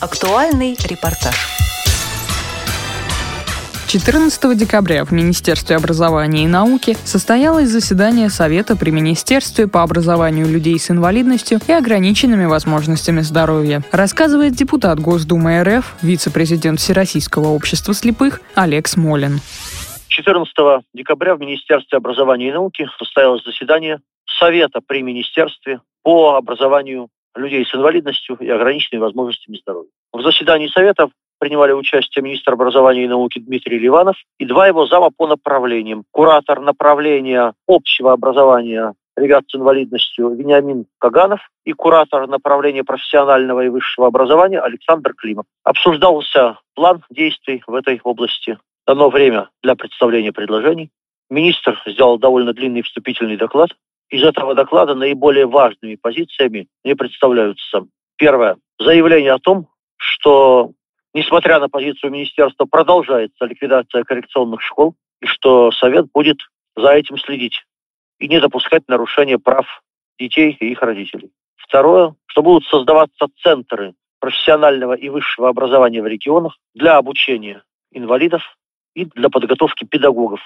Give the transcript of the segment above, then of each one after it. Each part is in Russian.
Актуальный репортаж. 14 декабря в Министерстве образования и науки состоялось заседание Совета при Министерстве по образованию людей с инвалидностью и ограниченными возможностями здоровья, рассказывает депутат Госдумы РФ, вице-президент Всероссийского общества слепых Олег Смолин. 14 декабря в Министерстве образования и науки состоялось заседание Совета при Министерстве по образованию людей с инвалидностью и ограниченными возможностями здоровья. В заседании Совета принимали участие министр образования и науки Дмитрий Ливанов и два его зама по направлениям. Куратор направления общего образования ребят с инвалидностью Вениамин Каганов и куратор направления профессионального и высшего образования Александр Климов. Обсуждался план действий в этой области. Дано время для представления предложений. Министр сделал довольно длинный вступительный доклад. Из этого доклада наиболее важными позициями мне представляются. Первое. Заявление о том, что, несмотря на позицию министерства, продолжается ликвидация коррекционных школ, и что Совет будет за этим следить и не допускать нарушения прав детей и их родителей. Второе, что будут создаваться центры профессионального и высшего образования в регионах для обучения инвалидов и для подготовки педагогов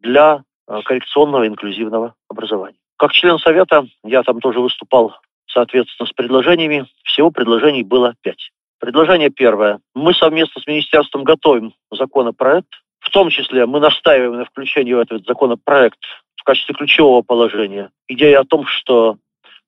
для э, коррекционного инклюзивного образования. Как член Совета я там тоже выступал, соответственно, с предложениями. Всего предложений было пять. Предложение первое. Мы совместно с министерством готовим законопроект. В том числе мы настаиваем на включении в этот законопроект в качестве ключевого положения идея о том, что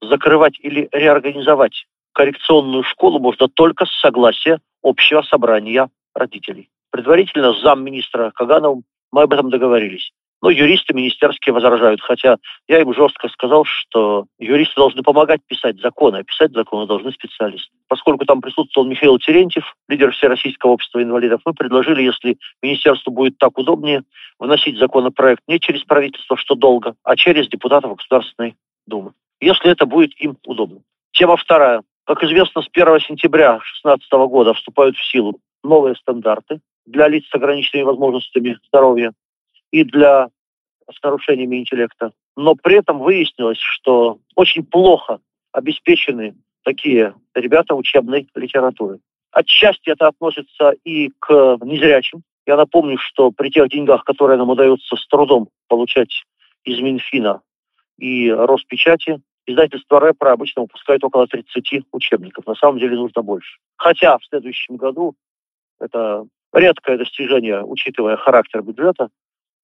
закрывать или реорганизовать коррекционную школу можно только с согласия общего собрания родителей. Предварительно с замминистра Кагановым мы об этом договорились. Но юристы министерские возражают, хотя я им жестко сказал, что юристы должны помогать писать законы, а писать законы должны специалисты. Поскольку там присутствовал Михаил Терентьев, лидер Всероссийского общества инвалидов, мы предложили, если министерству будет так удобнее, вносить законопроект не через правительство, что долго, а через депутатов Государственной Думы, если это будет им удобно. Тема вторая. Как известно, с 1 сентября 2016 года вступают в силу новые стандарты для лиц с ограниченными возможностями здоровья и для с нарушениями интеллекта. Но при этом выяснилось, что очень плохо обеспечены такие ребята учебной литературы. Отчасти это относится и к незрячим. Я напомню, что при тех деньгах, которые нам удается с трудом получать из Минфина и Роспечати, издательство рэпра обычно выпускает около 30 учебников. На самом деле нужно больше. Хотя в следующем году это редкое достижение, учитывая характер бюджета,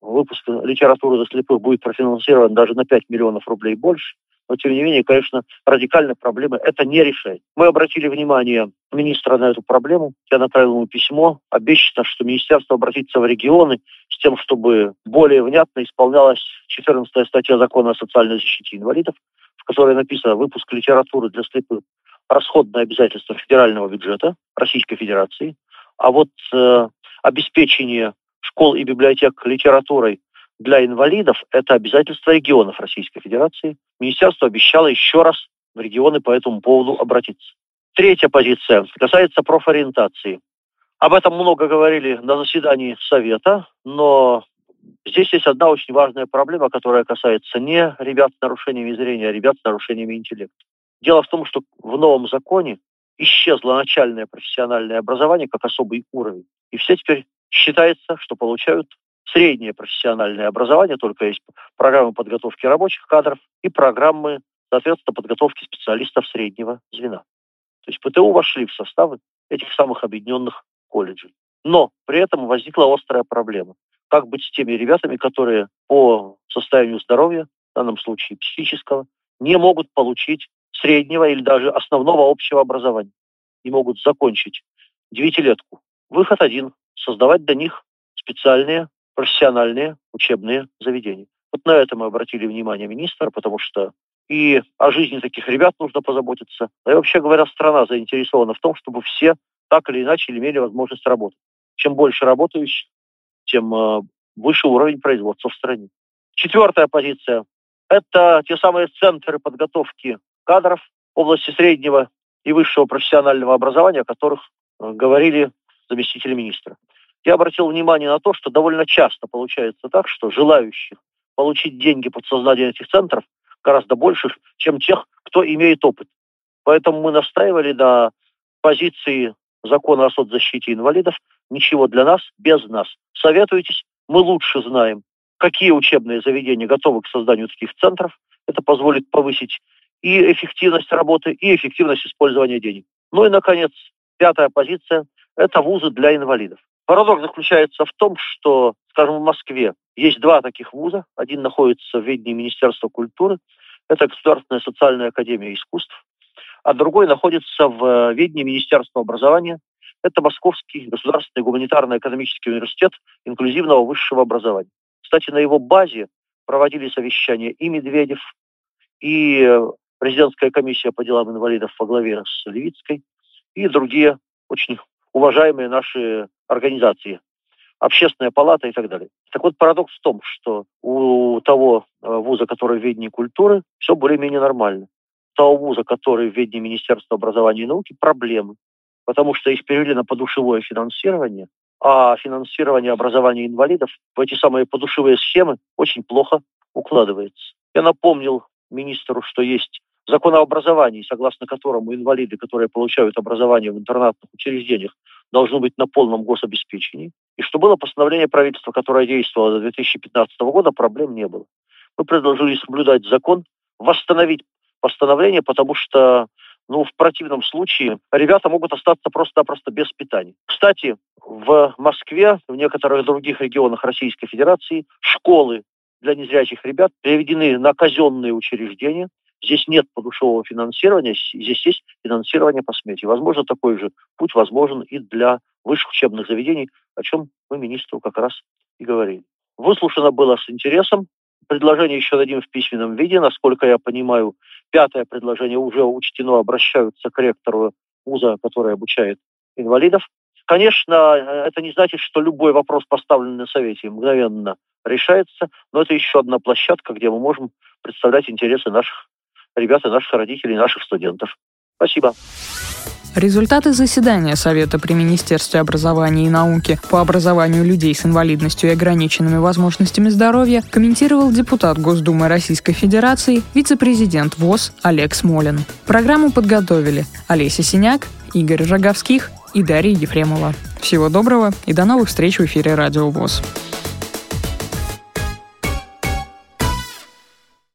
выпуск литературы для слепых будет профинансирован даже на 5 миллионов рублей больше. Но, тем не менее, конечно, радикальной проблемы это не решает. Мы обратили внимание министра на эту проблему. Я направил ему письмо. Обещано, что министерство обратится в регионы с тем, чтобы более внятно исполнялась 14 статья закона о социальной защите инвалидов, в которой написано «Выпуск литературы для слепых расходное обязательство федерального бюджета Российской Федерации». А вот э, обеспечение школ и библиотек литературой для инвалидов – это обязательство регионов Российской Федерации. Министерство обещало еще раз в регионы по этому поводу обратиться. Третья позиция касается профориентации. Об этом много говорили на заседании Совета, но здесь есть одна очень важная проблема, которая касается не ребят с нарушениями зрения, а ребят с нарушениями интеллекта. Дело в том, что в новом законе исчезло начальное профессиональное образование как особый уровень. И все теперь считается, что получают среднее профессиональное образование, только есть программы подготовки рабочих кадров и программы, соответственно, подготовки специалистов среднего звена. То есть ПТУ вошли в составы этих самых объединенных колледжей. Но при этом возникла острая проблема. Как быть с теми ребятами, которые по состоянию здоровья, в данном случае психического, не могут получить среднего или даже основного общего образования и могут закончить девятилетку. Выход один создавать для них специальные профессиональные учебные заведения. Вот на это мы обратили внимание министра, потому что и о жизни таких ребят нужно позаботиться. Да и вообще говоря, страна заинтересована в том, чтобы все так или иначе имели возможность работать. Чем больше работающих, тем э, выше уровень производства в стране. Четвертая позиция – это те самые центры подготовки кадров в области среднего и высшего профессионального образования, о которых э, говорили заместители министра. Я обратил внимание на то, что довольно часто получается так, что желающих получить деньги под создание этих центров гораздо больше, чем тех, кто имеет опыт. Поэтому мы настаивали на позиции закона о соцзащите инвалидов, ничего для нас без нас. Советуйтесь, мы лучше знаем, какие учебные заведения готовы к созданию таких центров. Это позволит повысить и эффективность работы, и эффективность использования денег. Ну и, наконец, пятая позиция – это вузы для инвалидов. Парадокс заключается в том, что, скажем, в Москве есть два таких вуза. Один находится в ведении Министерства культуры, это Государственная социальная академия искусств, а другой находится в ведении Министерства образования. Это Московский государственный гуманитарно-экономический университет инклюзивного высшего образования. Кстати, на его базе проводили совещания и Медведев, и президентская комиссия по делам инвалидов во главе с Левицкой, и другие очень уважаемые наши организации, общественная палата и так далее. Так вот, парадокс в том, что у того э, вуза, который в ведении культуры, все более-менее нормально. У того вуза, который в ведении Министерства образования и науки, проблемы. Потому что их перевели на подушевое финансирование, а финансирование образования инвалидов в эти самые подушевые схемы очень плохо укладывается. Я напомнил министру, что есть закон о образовании, согласно которому инвалиды, которые получают образование в интернатных учреждениях, должны быть на полном гособеспечении. И что было постановление правительства, которое действовало до 2015 года, проблем не было. Мы предложили соблюдать закон, восстановить постановление, потому что ну, в противном случае ребята могут остаться просто-напросто без питания. Кстати, в Москве, в некоторых других регионах Российской Федерации школы для незрячих ребят переведены на казенные учреждения, Здесь нет подушевого финансирования, здесь есть финансирование по смете. Возможно, такой же путь возможен и для высших учебных заведений, о чем мы министру как раз и говорили. Выслушано было с интересом. Предложение еще дадим в письменном виде. Насколько я понимаю, пятое предложение уже учтено, обращаются к ректору вуза, который обучает инвалидов. Конечно, это не значит, что любой вопрос, поставленный на совете, мгновенно решается, но это еще одна площадка, где мы можем представлять интересы наших ребят и наших родителей, наших студентов. Спасибо. Результаты заседания Совета при Министерстве образования и науки по образованию людей с инвалидностью и ограниченными возможностями здоровья комментировал депутат Госдумы Российской Федерации, вице-президент ВОЗ Олег Смолин. Программу подготовили Олеся Синяк, Игорь Роговских и Дарья Ефремова. Всего доброго и до новых встреч в эфире Радио ВОЗ.